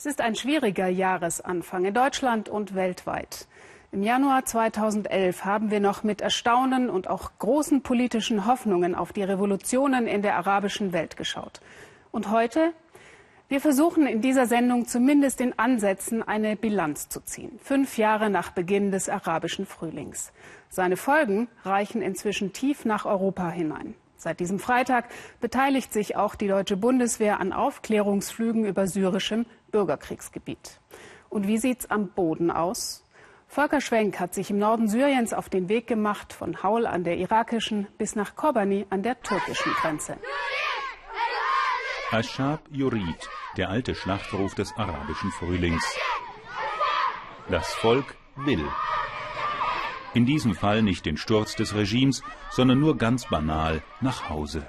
Es ist ein schwieriger Jahresanfang in Deutschland und weltweit. Im Januar 2011 haben wir noch mit Erstaunen und auch großen politischen Hoffnungen auf die Revolutionen in der arabischen Welt geschaut. Und heute? Wir versuchen in dieser Sendung zumindest in Ansätzen eine Bilanz zu ziehen. Fünf Jahre nach Beginn des arabischen Frühlings. Seine Folgen reichen inzwischen tief nach Europa hinein. Seit diesem Freitag beteiligt sich auch die deutsche Bundeswehr an Aufklärungsflügen über syrischem Bürgerkriegsgebiet. Und wie sieht's am Boden aus? Volker Schwenk hat sich im Norden Syriens auf den Weg gemacht, von Haul an der irakischen bis nach Kobani an der türkischen Grenze. Ashab Yurid, der alte Schlachtruf des arabischen Frühlings. Das Volk will. In diesem Fall nicht den Sturz des Regimes, sondern nur ganz banal nach Hause.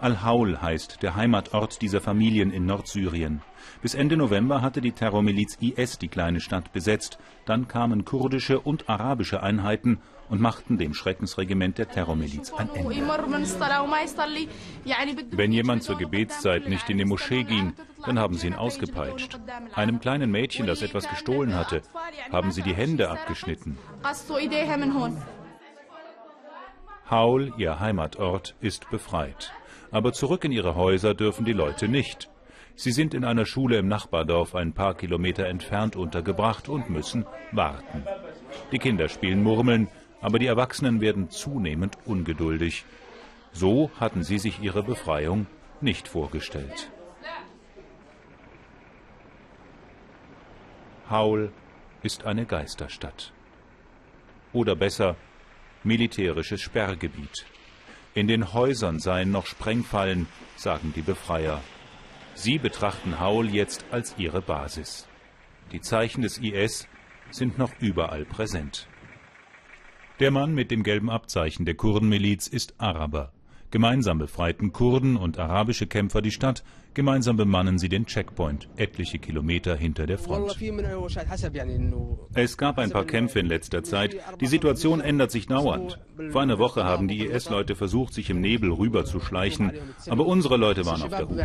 Al-Haul heißt der Heimatort dieser Familien in Nordsyrien. Bis Ende November hatte die Terrormiliz IS die kleine Stadt besetzt. Dann kamen kurdische und arabische Einheiten und machten dem Schreckensregiment der Terrormiliz ein Ende. Wenn jemand zur Gebetszeit nicht in die Moschee ging, dann haben sie ihn ausgepeitscht. Einem kleinen Mädchen, das etwas gestohlen hatte, haben sie die Hände abgeschnitten. Haul, ihr Heimatort, ist befreit. Aber zurück in ihre Häuser dürfen die Leute nicht. Sie sind in einer Schule im Nachbardorf ein paar Kilometer entfernt untergebracht und müssen warten. Die Kinder spielen Murmeln, aber die Erwachsenen werden zunehmend ungeduldig. So hatten sie sich ihre Befreiung nicht vorgestellt. Haul ist eine Geisterstadt. Oder besser, militärisches Sperrgebiet. In den Häusern seien noch Sprengfallen, sagen die Befreier. Sie betrachten Haul jetzt als ihre Basis. Die Zeichen des IS sind noch überall präsent. Der Mann mit dem gelben Abzeichen der Kurdenmiliz ist Araber. Gemeinsam befreiten Kurden und arabische Kämpfer die Stadt, gemeinsam bemannen sie den Checkpoint, etliche Kilometer hinter der Front. Es gab ein paar Kämpfe in letzter Zeit. Die Situation ändert sich dauernd. Vor einer Woche haben die IS-Leute versucht, sich im Nebel rüberzuschleichen, aber unsere Leute waren auf der Hut.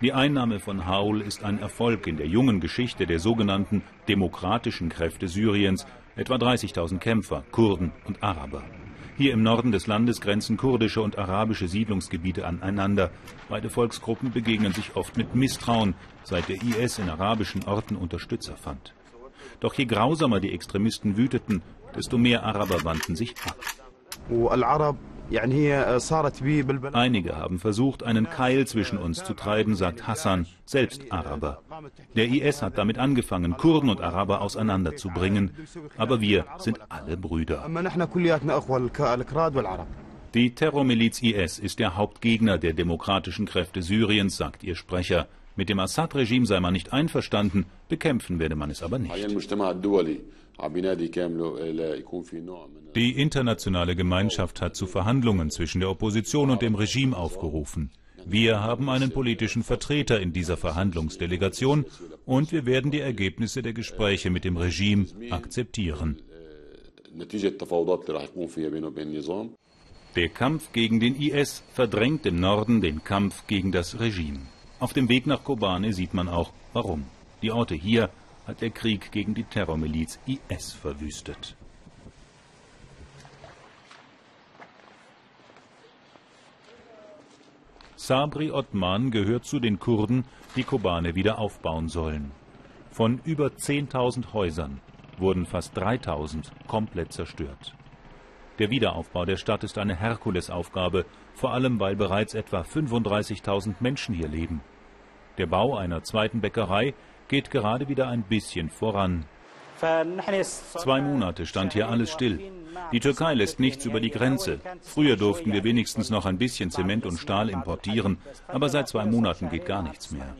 Die Einnahme von Haul ist ein Erfolg in der jungen Geschichte der sogenannten demokratischen Kräfte Syriens, etwa 30.000 Kämpfer, Kurden und Araber. Hier im Norden des Landes grenzen kurdische und arabische Siedlungsgebiete aneinander. Beide Volksgruppen begegnen sich oft mit Misstrauen, seit der IS in arabischen Orten Unterstützer fand. Doch je grausamer die Extremisten wüteten, desto mehr Araber wandten sich ab. Einige haben versucht, einen Keil zwischen uns zu treiben, sagt Hassan, selbst Araber. Der IS hat damit angefangen, Kurden und Araber auseinanderzubringen. Aber wir sind alle Brüder. Die Terrormiliz IS ist der Hauptgegner der demokratischen Kräfte Syriens, sagt ihr Sprecher. Mit dem Assad-Regime sei man nicht einverstanden, bekämpfen werde man es aber nicht. Die internationale Gemeinschaft hat zu Verhandlungen zwischen der Opposition und dem Regime aufgerufen. Wir haben einen politischen Vertreter in dieser Verhandlungsdelegation und wir werden die Ergebnisse der Gespräche mit dem Regime akzeptieren. Der Kampf gegen den IS verdrängt im Norden den Kampf gegen das Regime. Auf dem Weg nach Kobane sieht man auch, warum. Die Orte hier hat der Krieg gegen die Terrormiliz IS verwüstet. Sabri Othman gehört zu den Kurden, die Kobane wieder aufbauen sollen. Von über 10.000 Häusern wurden fast 3.000 komplett zerstört. Der Wiederaufbau der Stadt ist eine Herkulesaufgabe, vor allem weil bereits etwa 35.000 Menschen hier leben. Der Bau einer zweiten Bäckerei geht gerade wieder ein bisschen voran. Zwei Monate stand hier alles still. Die Türkei lässt nichts über die Grenze. Früher durften wir wenigstens noch ein bisschen Zement und Stahl importieren, aber seit zwei Monaten geht gar nichts mehr.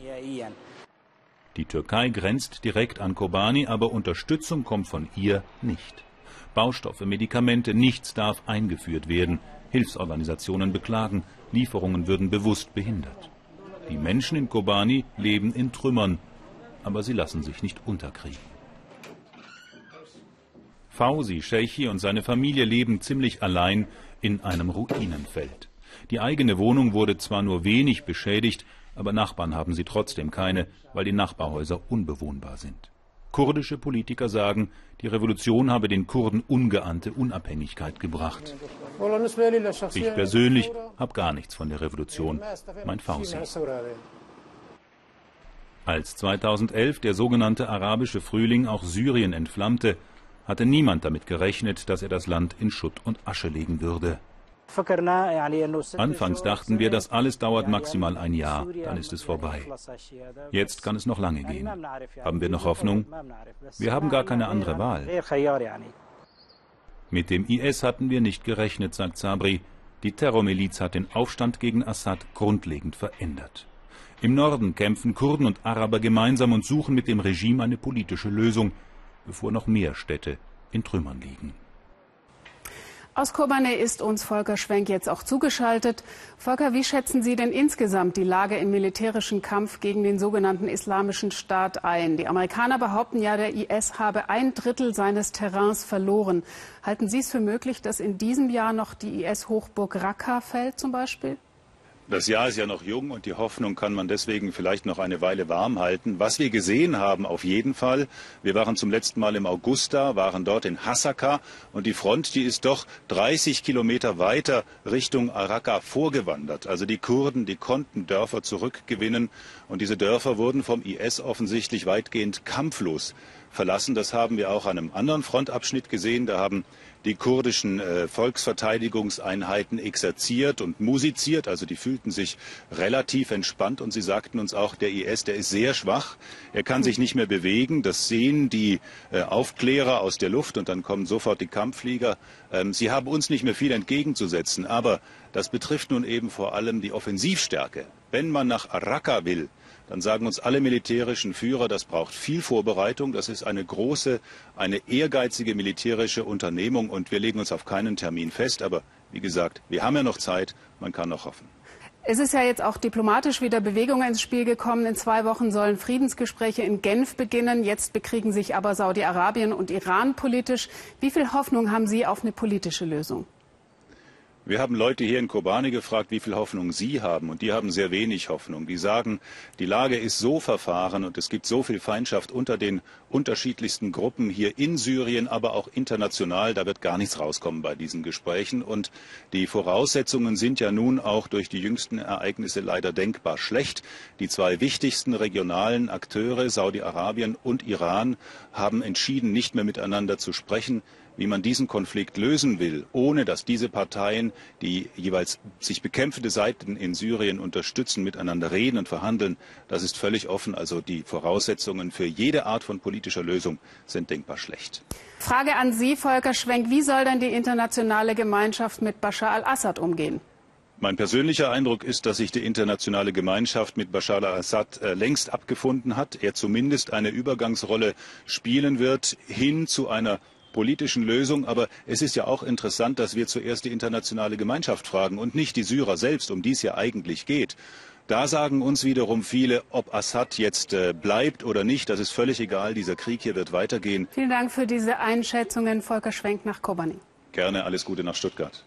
Die Türkei grenzt direkt an Kobani, aber Unterstützung kommt von ihr nicht. Baustoffe, Medikamente, nichts darf eingeführt werden. Hilfsorganisationen beklagen, Lieferungen würden bewusst behindert. Die Menschen in Kobani leben in Trümmern, aber sie lassen sich nicht unterkriegen. Fausi, Sheikhi und seine Familie leben ziemlich allein in einem Ruinenfeld. Die eigene Wohnung wurde zwar nur wenig beschädigt, Aber Nachbarn haben sie trotzdem keine, weil die Nachbarhäuser unbewohnbar sind. Kurdische Politiker sagen, die Revolution habe den Kurden ungeahnte Unabhängigkeit gebracht. Ich persönlich habe gar nichts von der Revolution, mein Fausi. Als 2011 der sogenannte arabische Frühling auch Syrien entflammte, hatte niemand damit gerechnet, dass er das Land in Schutt und Asche legen würde. Anfangs dachten wir, das alles dauert maximal ein Jahr, dann ist es vorbei. Jetzt kann es noch lange gehen. Haben wir noch Hoffnung? Wir haben gar keine andere Wahl. Mit dem IS hatten wir nicht gerechnet, sagt Sabri. Die Terrormiliz hat den Aufstand gegen Assad grundlegend verändert. Im Norden kämpfen Kurden und Araber gemeinsam und suchen mit dem Regime eine politische Lösung, bevor noch mehr Städte in Trümmern liegen. Aus Kobane ist uns Volker Schwenk jetzt auch zugeschaltet. Volker, wie schätzen Sie denn insgesamt die Lage im militärischen Kampf gegen den sogenannten Islamischen Staat ein? Die Amerikaner behaupten ja, der IS habe ein Drittel seines Terrains verloren. Halten Sie es für möglich, dass in diesem Jahr noch die IS-Hochburg Raqqa fällt zum Beispiel? Das Jahr ist ja noch jung und die Hoffnung kann man deswegen vielleicht noch eine Weile warm halten. Was wir gesehen haben, auf jeden Fall, wir waren zum letzten Mal im August waren dort in Hasaka und die Front, die ist doch 30 Kilometer weiter Richtung Araka vorgewandert. Also die Kurden, die konnten Dörfer zurückgewinnen und diese Dörfer wurden vom IS offensichtlich weitgehend kampflos verlassen. Das haben wir auch an einem anderen Frontabschnitt gesehen. Da haben die kurdischen äh, Volksverteidigungseinheiten exerziert und musiziert. Also die fühlten sich relativ entspannt und sie sagten uns auch, der IS, der ist sehr schwach. Er kann sich nicht mehr bewegen. Das sehen die äh, Aufklärer aus der Luft und dann kommen sofort die Kampfflieger. Ähm, sie haben uns nicht mehr viel entgegenzusetzen. Aber das betrifft nun eben vor allem die Offensivstärke. Wenn man nach Raqqa will, dann sagen uns alle militärischen Führer, das braucht viel Vorbereitung, das ist eine große, eine ehrgeizige militärische Unternehmung und wir legen uns auf keinen Termin fest. Aber wie gesagt, wir haben ja noch Zeit, man kann noch hoffen. Es ist ja jetzt auch diplomatisch wieder Bewegung ins Spiel gekommen. In zwei Wochen sollen Friedensgespräche in Genf beginnen. Jetzt bekriegen sich aber Saudi-Arabien und Iran politisch. Wie viel Hoffnung haben Sie auf eine politische Lösung? Wir haben Leute hier in Kobane gefragt, wie viel Hoffnung sie haben. Und die haben sehr wenig Hoffnung. Die sagen, die Lage ist so verfahren und es gibt so viel Feindschaft unter den unterschiedlichsten Gruppen hier in Syrien, aber auch international. Da wird gar nichts rauskommen bei diesen Gesprächen. Und die Voraussetzungen sind ja nun auch durch die jüngsten Ereignisse leider denkbar schlecht. Die zwei wichtigsten regionalen Akteure, Saudi-Arabien und Iran, haben entschieden, nicht mehr miteinander zu sprechen wie man diesen Konflikt lösen will, ohne dass diese Parteien, die jeweils sich bekämpfende Seiten in Syrien unterstützen, miteinander reden und verhandeln, das ist völlig offen. Also die Voraussetzungen für jede Art von politischer Lösung sind denkbar schlecht. Frage an Sie, Volker Schwenk. Wie soll denn die internationale Gemeinschaft mit Bashar al-Assad umgehen? Mein persönlicher Eindruck ist, dass sich die internationale Gemeinschaft mit Bashar al-Assad äh, längst abgefunden hat. Er zumindest eine Übergangsrolle spielen wird hin zu einer politischen Lösung. Aber es ist ja auch interessant, dass wir zuerst die internationale Gemeinschaft fragen und nicht die Syrer selbst, um die es ja eigentlich geht. Da sagen uns wiederum viele, ob Assad jetzt äh, bleibt oder nicht, das ist völlig egal. Dieser Krieg hier wird weitergehen. Vielen Dank für diese Einschätzungen. Volker Schwenk nach Kobani. Gerne, alles Gute nach Stuttgart.